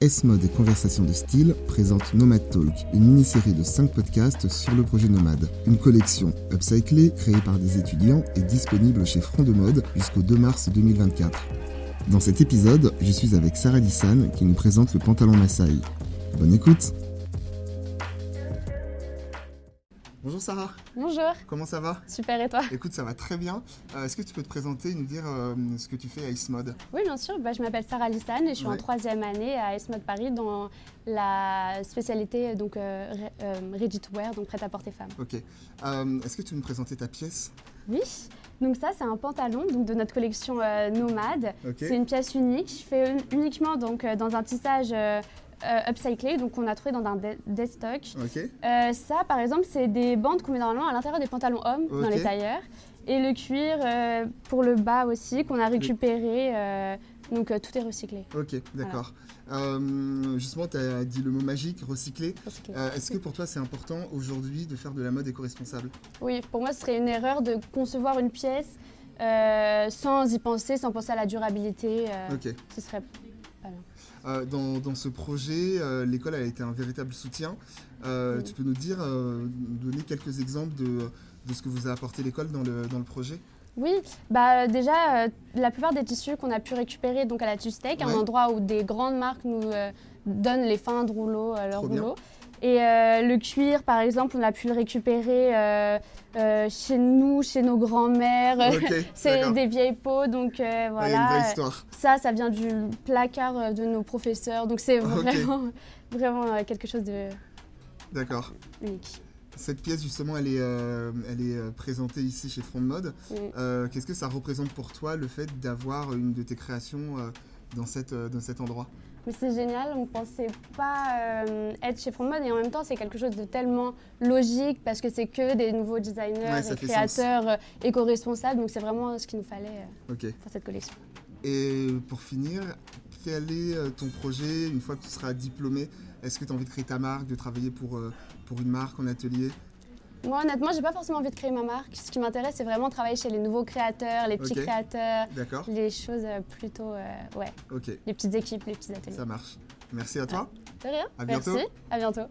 S-Mode et Conversation de style présente Nomad Talk, une mini-série de 5 podcasts sur le projet Nomade. Une collection upcyclée, créée par des étudiants et disponible chez Front de Mode jusqu'au 2 mars 2024. Dans cet épisode, je suis avec Sarah Lissan qui nous présente le pantalon Masai. Bonne écoute Bonjour Sarah. Bonjour. Comment ça va? Super et toi? Écoute, ça va très bien. Euh, Est-ce que tu peux te présenter et nous dire euh, ce que tu fais à Ismode Oui, bien sûr. Bah, je m'appelle Sarah Lissane et je suis Ouais. en troisième année à ESMOD Paris dans la spécialité donc euh, euh, ready to wear, donc prêt à porter femme. Ok. Est-ce que tu peux nous présenter ta pièce? Oui. Donc ça, c'est un pantalon donc de notre collection Nomade. C'est une pièce unique. Je fais un- uniquement donc dans un tissage euh, upcyclé, donc on a trouvé dans un de- dead stock. Euh, ça, par exemple, c'est des bandes qu'on met normalement à l'intérieur des pantalons hommes dans les tailleurs. Et le cuir euh, pour le bas aussi, qu'on a récupéré. euh, donc tout est recyclé. Ok, d'accord. Justement, tu as dit le mot magique, recycler. recyclé. Est-ce que pour toi, c'est important aujourd'hui de faire de la mode éco-responsable? Oui, pour moi, ce serait une erreur de concevoir une pièce sans y penser, sans penser à la durabilité. Ok. Ce serait Euh, dans, dans ce projet, euh, l'école a été un véritable soutien. Euh. Tu peux nous dire, donner quelques exemples de, de ce que vous a apporté l'école dans le, dans le projet? Oui, bah déjà, euh, la plupart des tissus qu'on a pu récupérer donc à la Tustec, Ouais. un endroit où des grandes marques nous euh, donnent les fins de rouleau, euh, leurs rouleaux. Et euh, le cuir, par exemple, on a pu le récupérer euh, euh, chez nous, chez nos grands-mères. C'est des vieilles peaux, donc Ah, voilà. vraie histoire. Ça, ça vient du placard de nos professeurs, donc c'est vraiment, vraiment quelque chose de D'accord. unique. Cette pièce, justement, elle est, elle est présentée ici chez Front de Mode. Mm. Qu'est-ce que ça représente pour toi, le fait d'avoir une de tes créations dans, cette, dans cet endroit? Mais c'est génial, on ne pensait pas euh, être chez Front de Mode et en même temps c'est quelque chose de tellement logique parce que c'est que des nouveaux designers Ouais, et créateurs euh, éco-responsables, donc c'est vraiment ce qu'il nous fallait euh, pour cette collection. Et pour finir, quel est ton projet une fois que tu seras diplômé? Est-ce que tu as envie de créer ta marque, de travailler pour, pour une marque en atelier? Moi honnêtement j'ai pas forcément envie de créer ma marque, ce qui m'intéresse c'est vraiment travailler chez les nouveaux créateurs, les petits Ok. créateurs, D'accord les choses euh, plutôt, euh, ouais, Ok, les petites équipes, les petits ateliers. ça marche. Merci à toi. De rien, À bientôt. merci, à bientôt.